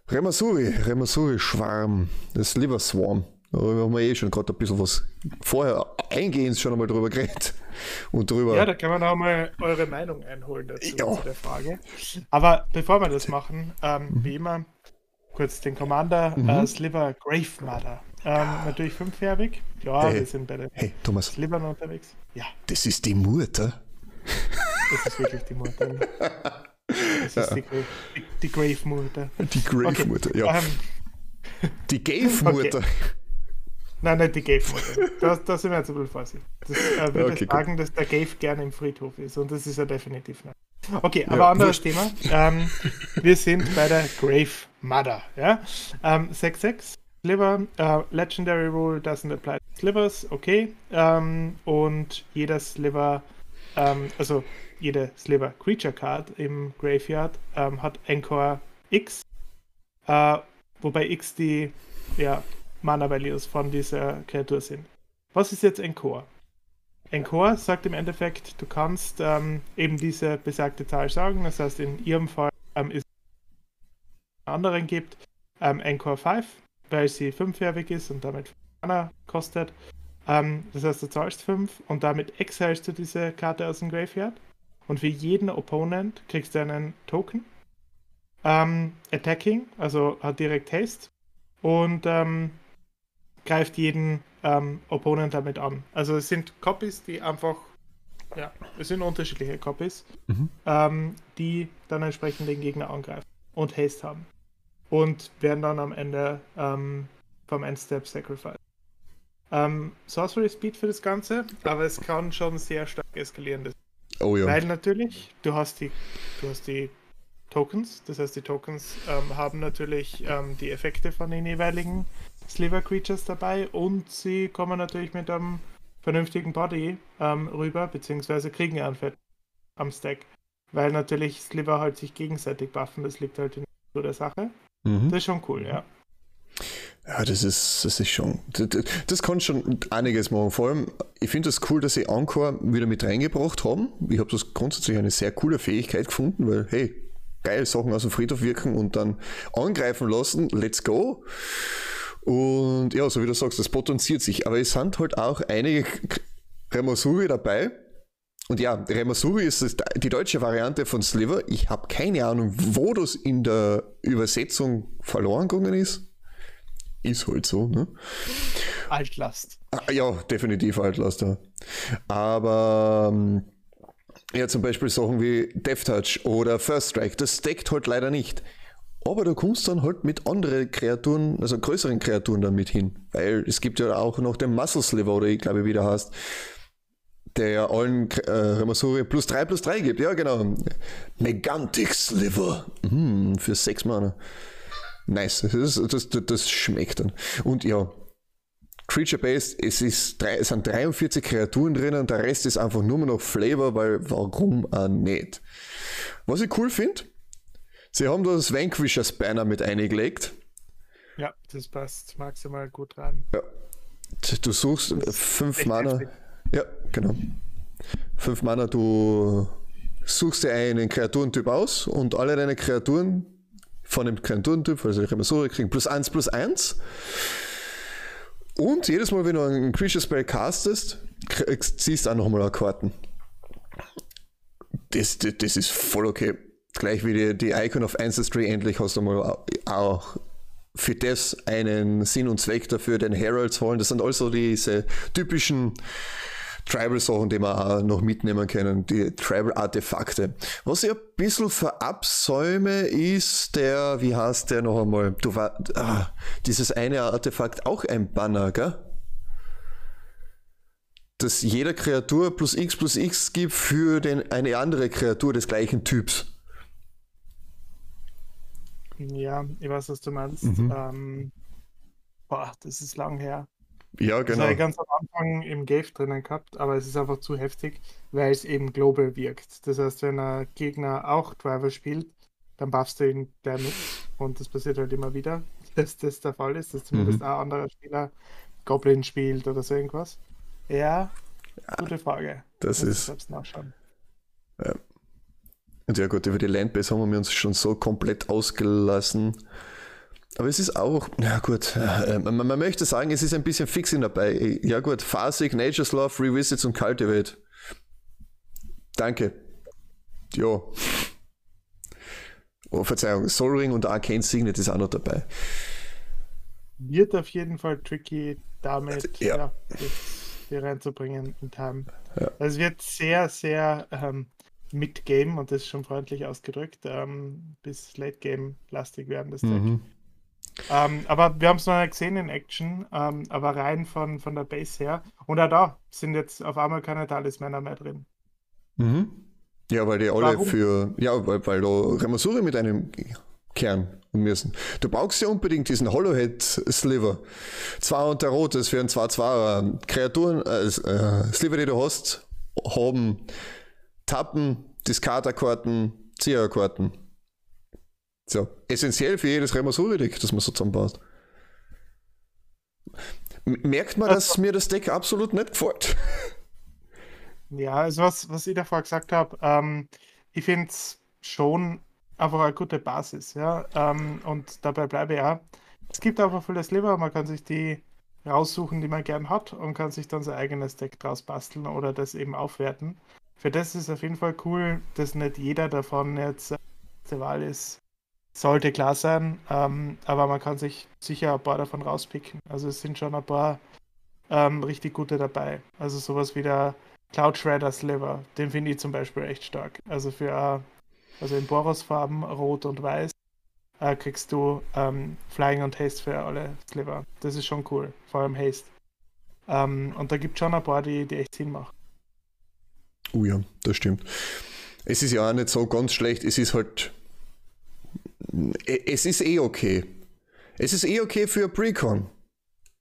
S1: Remasuri, Remasuri Schwarm, das Liver Swarm. Darüber haben wir eh schon gerade ein bisschen was vorher eingehend schon einmal drüber geredet. Und drüber.
S2: Ja, da kann man auch mal eure Meinung einholen dazu
S1: Ja.
S2: zu der Frage. Aber bevor wir das machen, ähm,
S1: Mhm.
S2: wie immer, kurz den Commander äh, Sliver Grave Mother. Ähm, natürlich fünffärbig. Ja,
S1: Hey.
S2: wir sind bei den
S1: Hey, Thomas,
S2: Slivern unterwegs. Ja,
S1: das ist die Mutter.
S2: das ist wirklich die Mutter. Das ist die, Grave, die, die Grave Mutter.
S1: Die Grave-Mutter, ja.
S2: Ähm,
S1: Die Gave-Mutter.
S2: Nein, nicht die Gave-Mutter. Da, da sind wir jetzt ein bisschen vorsichtig. Das äh, würde
S1: Okay,
S2: sagen, dass der Gave gerne im Friedhof ist und das ist ja definitiv nicht. Okay, aber
S1: Ja,
S2: anderes. Thema. Ähm, wir sind bei der Grave Mother. Ja? Ähm, 6-6, Sliver, äh, Legendary Rule doesn't apply to Slivers, okay. Ähm, und jeder Sliver, ähm, also jede Sliver Creature Card im Graveyard ähm, hat Encore X, äh, wobei X die ja, Mana Values von dieser Kreatur sind. Was ist jetzt Encore? Encore sagt im Endeffekt, du kannst ähm, eben diese besagte Zahl sagen. Das heißt, in ihrem Fall ähm, ist es einen anderen gibt ähm, Encore 5, weil sie fünffärbig ist und damit Mana kostet. Ähm, das heißt, du zahlst 5 und damit exilst du diese Karte aus dem Graveyard. Und für jeden Opponent kriegst du einen Token. Ähm, attacking, also hat direkt Haste. Und ähm, greift jeden ähm, Opponent damit an. Also es sind Copies, die einfach, ja, es sind unterschiedliche Copies,
S1: Mhm.
S2: ähm, die dann entsprechend den Gegner angreifen und Haste haben. Und werden dann am Ende ähm, vom Endstep Sacrifice. Ähm, Sorcery Speed für das Ganze, aber es kann schon sehr stark eskalieren.
S1: Oh ja.
S2: weil natürlich, du hast die, du hast die Tokens, das heißt, die Tokens ähm, haben natürlich ähm, die Effekte von den jeweiligen Sliver Creatures dabei und sie kommen natürlich mit einem vernünftigen Body ähm, rüber, beziehungsweise kriegen einen Fett am Stack. Weil natürlich Sliver halt sich gegenseitig buffen, das liegt halt in der Sache.
S1: Mhm.
S2: Das ist schon cool, ja.
S1: Ja, das ist, das ist schon, das, das kann schon einiges machen. Vor allem, ich finde es das cool, dass sie Encore wieder mit reingebracht haben. Ich habe das grundsätzlich eine sehr coole Fähigkeit gefunden, weil, hey, geil, Sachen aus dem Friedhof wirken und dann angreifen lassen, let's go. Und ja, so wie du sagst, das potenziert sich. Aber es sind halt auch einige Remasuri dabei. Und ja, Remasuri ist die deutsche Variante von Sliver. Ich habe keine Ahnung, wo das in der Übersetzung verloren gegangen ist. Ist halt so, ne?
S2: Altlast.
S1: Ah, Ja, definitiv Altlaster. Aber ähm, ja, zum Beispiel Sachen wie Death Touch oder First Strike, das deckt halt leider nicht. Aber du kommst dann halt mit anderen Kreaturen, also größeren Kreaturen dann mit hin. Weil es gibt ja auch noch den Muscle Sliver, oder ich glaube, wie der heißt, der ja allen äh, Remasuri plus 3 plus 3 gibt. Ja, genau. Megantic Sliver. Hm, für 6 Mana. Nice. Das, ist, das, das, das schmeckt dann. Und ja, Creature-Based, es, ist drei, es sind 43 Kreaturen drin und der Rest ist einfach nur noch Flavor, weil warum auch nicht? Was ich cool finde, sie haben das Vanquishers Banner mit eingelegt.
S2: Ja, das passt maximal gut rein.
S1: Du suchst fünf Mana.
S2: heftig.
S1: Ja, genau. Fünf Mana, du suchst dir einen Kreaturentyp aus und alle deine Kreaturen von dem Kreaturentyp, also die Remasuri, kriegen plus eins plus eins. Und jedes Mal, wenn du einen Creature Spell castest, ziehst du auch nochmal Karten. Das, das, das ist voll okay. Gleich wie die, die Icon of Ancestry, endlich hast du mal auch für das einen Sinn und Zweck dafür, den Heralds holen. Das sind also diese typischen Tribal-Sachen, die wir auch noch mitnehmen können, die Tribal-Artefakte. Was ich ein bisschen verabsäume, ist der, wie heißt der noch einmal? Du war, ah, dieses eine Artefakt auch ein Banner, gell? Dass jeder Kreatur plus X plus X gibt für den, eine andere Kreatur des gleichen Typs.
S2: Ja, ich weiß, was du meinst.
S1: Mhm.
S2: Ähm, boah, das ist lang her.
S1: Ja,
S2: Das
S1: genau.
S2: habe ich ganz am Anfang im Gave drinnen gehabt, aber es ist einfach zu heftig, weil es eben global wirkt. Das heißt, wenn ein Gegner auch Driver spielt, dann buffst du ihn damit und das passiert halt immer wieder. dass das der Fall ist, dass zumindest
S1: Mhm.
S2: ein anderer Spieler Goblin spielt oder so irgendwas. Ja, gute Frage.
S1: Das
S2: Muss
S1: ist.
S2: selbst nachschauen.
S1: Und ja gut, über die Landbase haben wir uns schon so komplett ausgelassen. Aber es ist auch, ja gut, äh, man, man möchte sagen, es ist ein bisschen Fixing dabei. Ja gut, Phasik, Nature's Love, Revisits und Cultivate. Danke. Ja. Oh, Verzeihung, Soul Ring und Arcane Signet ist auch noch dabei.
S2: Wird auf jeden Fall tricky, damit
S1: Ja.
S2: ja. das hier reinzubringen in Time.
S1: Ja.
S2: Also Es wird sehr, sehr ähm, Mid-Game, und das ist schon freundlich ausgedrückt, ähm, bis Late-Game lastig werden, das Deck. Ähm, aber wir haben es noch nicht gesehen in Action, ähm, aber rein von, von der Base her. Und auch da sind jetzt auf einmal keine Talismänner mehr drin.
S1: Mhm. Ja, weil die alle
S2: Warum?
S1: für, ja, weil, weil da Remasuri mit einem Kern müssen. Du brauchst ja unbedingt diesen Hollowhead Sliver. Zwei und der Rot ist für ein 2-2er. Kreaturen, äh, äh, Sliver, die du hast, haben Tappen, Discarder-Karten, Zieher-Karten. So, essentiell für jedes Remasuri-Deck, das man so zusammenbaut. Merkt man, dass mir das Deck absolut nicht gefällt.
S2: Ja, also was, was ich davor gesagt habe, ähm, ich finde es schon einfach eine gute Basis, ja. Ähm, und dabei bleibe ich auch. Es gibt einfach viele Sliver, man kann sich die raussuchen, die man gern hat und kann sich dann sein eigenes Deck draus basteln oder das eben aufwerten. Für das ist auf jeden Fall cool, dass nicht jeder davon jetzt der Wahl ist. Sollte klar sein, ähm, aber man kann sich sicher ein paar davon rauspicken. Also es sind schon ein paar ähm, richtig gute dabei. Also sowas wie der Cloud Shredder Sliver, den finde ich zum Beispiel echt stark. Also für, äh, also in Boros-Farben, Rot und Weiß, äh, kriegst du ähm, Flying und Haste für alle Sliver. Das ist schon cool, vor allem Haste. Ähm, und da gibt es schon ein paar, die, die echt Sinn machen.
S1: Oh ja, das stimmt. Es ist ja auch nicht so ganz schlecht, es ist halt. Es ist eh okay. Es ist eh okay für Precon.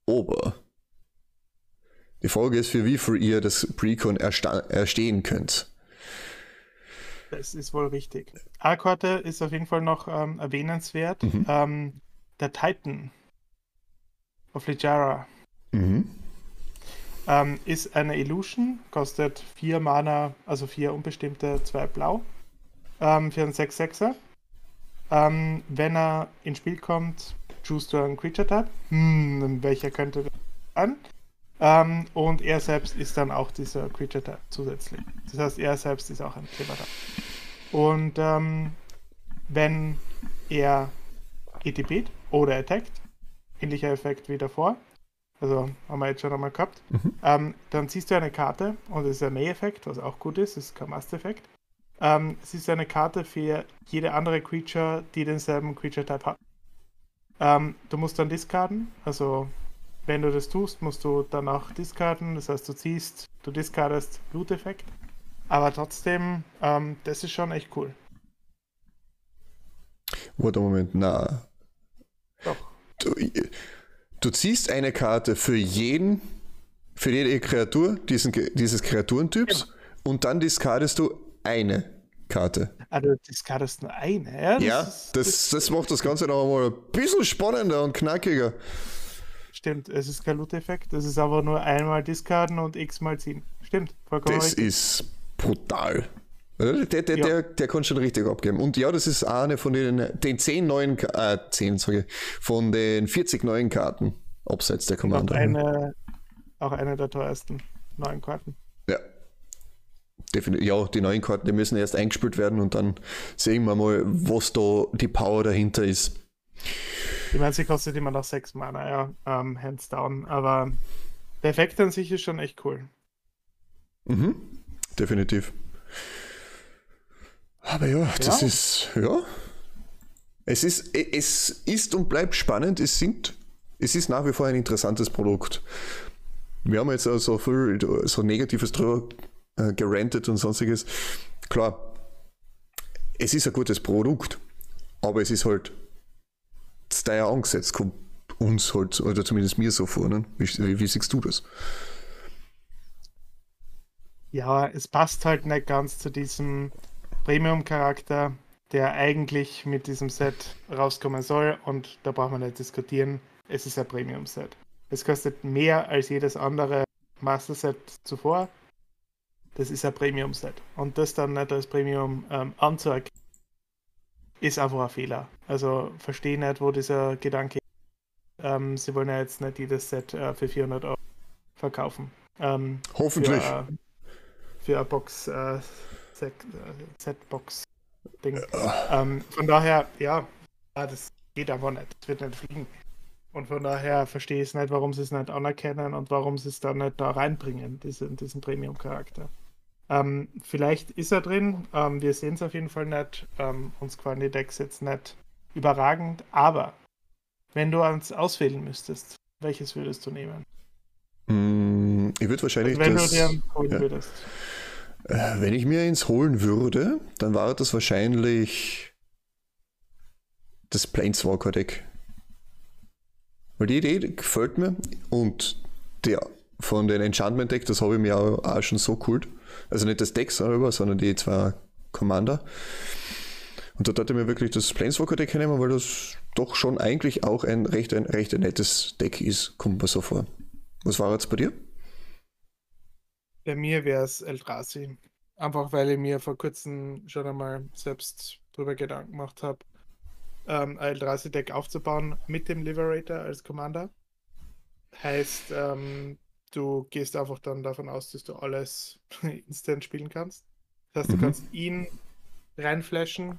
S1: Aber die Frage ist, für wie viel ihr das Precon erstehen könnt.
S2: Das ist wohl richtig. A-Karte ist auf jeden Fall noch ähm, erwähnenswert.
S1: Mhm.
S2: Ähm, der Titan of Ligiara
S1: Mhm.
S2: ähm, ist eine Illusion, kostet 4 Mana, also 4 unbestimmte, 2 blau, ähm, für einen 6-6er. Ähm, wenn er ins Spiel kommt, choose du einen Creature Type. Hm, welcher könnte das sein? Ähm, und er selbst ist dann auch dieser Creature Type zusätzlich. Das heißt, er selbst ist auch ein Silber Type. Und ähm, wenn er ETP oder attackt, ähnlicher Effekt wie davor, also haben wir jetzt schon einmal gehabt,
S1: Mhm.
S2: ähm, dann ziehst du eine Karte und das ist ein May-Effekt, was auch gut ist, das ist kein Must-Effekt. Ähm, es ist eine Karte für jede andere Creature, die denselben Creature-Type hat. Ähm, du musst dann discarden, also wenn du das tust, musst du danach discarden, das heißt du ziehst, du discardest Bluteffekt. Aber trotzdem, ähm, das ist schon echt cool.
S1: Warte Moment, na.
S2: Doch.
S1: Du, du ziehst eine Karte für jeden, für jede Kreatur diesen, dieses Kreaturentyps und dann discardest du eine Karte.
S2: Also du discardest nur eine, ja?
S1: Ja,
S2: ist-
S1: das, das macht das Ganze noch einmal ein bisschen spannender und knackiger.
S2: Stimmt, es ist kein Loot-Effekt, es ist aber nur einmal discarden und x-mal ziehen. Stimmt, vollkommen
S1: Das
S2: richtig.
S1: ist brutal. Der, der, der,
S2: Ja.
S1: der, der kann schon richtig abgeben. Und ja, das ist eine von den, den 10 neuen, äh, 10, sorry, von den 40 neuen Karten abseits der
S2: Auch
S1: Commander.
S2: eine, auch eine der teuersten neuen Karten.
S1: Ja. Definitiv. Ja, die neuen Karten, die müssen erst eingespielt werden und dann sehen wir mal, was da die Power dahinter ist.
S2: Ich meine, sie kostet immer noch 6 Mana, ja, ähm, hands down. Aber der Effekt an sich ist schon echt cool.
S1: Mhm. Definitiv. Aber ja, das
S2: Ja.
S1: ist, ja. Es ist, es ist und bleibt spannend. Es sind, es ist nach wie vor ein interessantes Produkt. Wir haben jetzt also viel so Negatives drüber äh, gerantet und sonstiges. Klar, es ist ein gutes Produkt, aber es ist halt teuer angesetzt, kommt uns halt, oder zumindest mir so vor. Ne? Wie, wie, wie siehst du das?
S2: Ja, es passt halt nicht ganz zu diesem Premium-Charakter der eigentlich mit diesem Set rauskommen soll und da braucht man nicht diskutieren. Es ist ein Premium-Set. Es kostet mehr als jedes andere Master-Set zuvor. Das ist ein Premium-Set. Und das dann nicht als Premium ähm, anzuerkennen, ist einfach ein Fehler. Also verstehe nicht, wo dieser Gedanke ist. Ähm, sie wollen ja jetzt nicht jedes Set äh, für 400 Euro verkaufen. Ähm,
S1: Hoffentlich.
S2: Für, äh, für eine Box, äh, Set, äh, Setbox Ding. Ähm, von daher, ja, das geht aber nicht. Das wird nicht fliegen. Und von daher verstehe ich es nicht, warum sie es nicht anerkennen und warum sie es da nicht da reinbringen, diesen, diesen Premium-Charakter. Ähm, vielleicht ist er drin, ähm, wir sehen es auf jeden Fall nicht. Ähm, uns gefallen die Decks jetzt nicht überragend, aber wenn du eins auswählen müsstest, welches würdest du nehmen?
S1: Mm, ich würde wahrscheinlich.
S2: Also wenn
S1: das,
S2: du dir holen ja. würdest.
S1: Äh, wenn ich mir eins holen würde, dann war das wahrscheinlich das Planeswalker-Deck. Weil die Idee gefällt mir und der von den Enchantment-Deck, das habe ich mir auch, auch schon so cool. Also nicht das Deck selber, sondern die zwei Commander. Und da dachte ich mir wirklich das Planeswalker-Deck nehmen, weil das doch schon eigentlich auch ein recht, ein recht nettes Deck ist, kommt mir so vor. Was war jetzt bei dir?
S2: Bei mir wäre es Eldrazi. Einfach weil ich mir vor kurzem schon einmal selbst darüber Gedanken gemacht habe, ähm, ein Eldrazi-Deck aufzubauen mit dem Liberator als Commander. Heißt, ähm, du gehst einfach dann davon aus, dass du alles instant spielen kannst. Das heißt, du mhm. kannst ihn reinflashen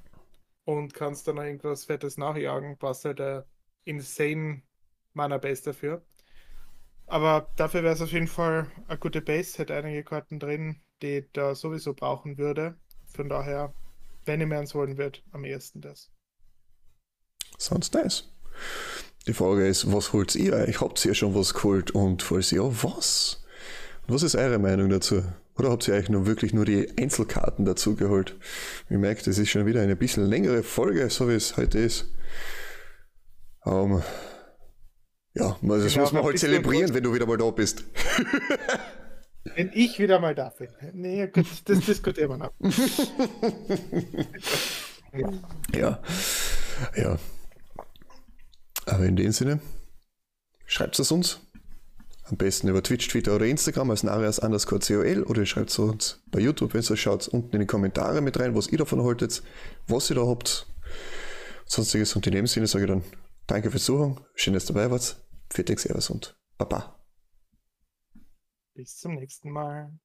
S2: und kannst dann noch irgendwas Fettes nachjagen, brauchst halt ein insane Mana Base dafür. Aber dafür wäre es auf jeden Fall eine gute Base, hätte einige Karten drin, die da sowieso brauchen würde. Von daher, wenn ich mir eins holen würde, am ehesten das.
S1: Sounds nice. Die Frage ist, was holt ihr euch? Habt ihr schon was geholt? Und falls ja, was? Was ist eure Meinung dazu? Oder habt ihr euch nur wirklich nur die Einzelkarten dazu geholt? Ich merke, das ist schon wieder eine bisschen längere Folge, so wie es heute ist. Um, ja, das genau, muss man halt zelebrieren, wenn du wieder mal da bist.
S2: Wenn ich wieder mal da bin. Nee, gut, das diskutieren wir noch.
S1: ja. Ja. Aber in dem Sinne, schreibt es uns. Am besten über Twitch, Twitter oder Instagram als Narias underscore COL oder schreibt es uns bei YouTube, wenn ihr es schaut, unten in die Kommentare mit rein, was ihr davon haltet, was ihr da habt. Sonstiges und in dem Sinne sage ich dann Danke fürs Zuhören, schön, dass ihr dabei wart. Dank, Servus und Baba.
S2: Bis zum nächsten Mal.